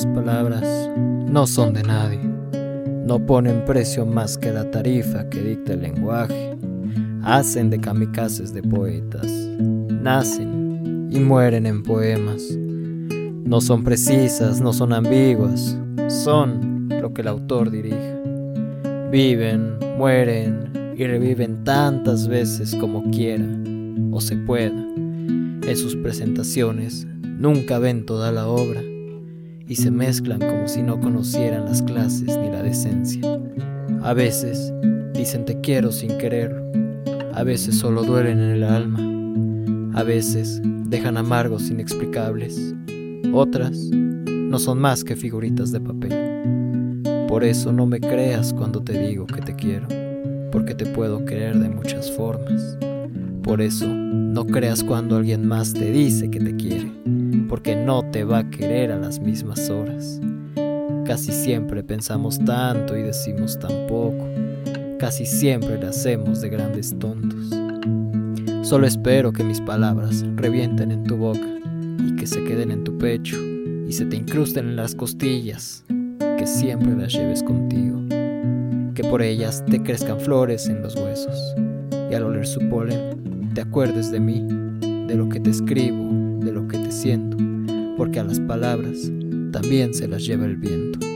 Las palabras no son de nadie, no ponen precio más que la tarifa que dicta el lenguaje. Hacen de kamikazes de poetas, nacen y mueren en poemas. No son precisas, no son ambiguas, son lo que el autor dirige. Viven, mueren y reviven tantas veces como quiera o se pueda. En sus presentaciones nunca ven toda la obra y se mezclan como si no conocieran las clases ni la decencia. A veces dicen te quiero sin quererlo, a veces solo duelen en el alma, a veces dejan amargos inexplicables, otras no son más que figuritas de papel. Por eso no me creas cuando te digo que te quiero, porque te puedo querer de muchas formas. Por eso no creas cuando alguien más te dice que te quiere porque no te va a querer a las mismas horas. Casi siempre pensamos tanto y decimos tan poco. Casi siempre le hacemos de grandes tontos. Solo espero que mis palabras revienten en tu boca y que se queden en tu pecho y se te incrusten en las costillas, que siempre las lleves contigo, que por ellas te crezcan flores en los huesos y al oler su polen te acuerdes de mí, de lo que te escribo, de lo que te siento porque a las palabras también se las lleva el viento.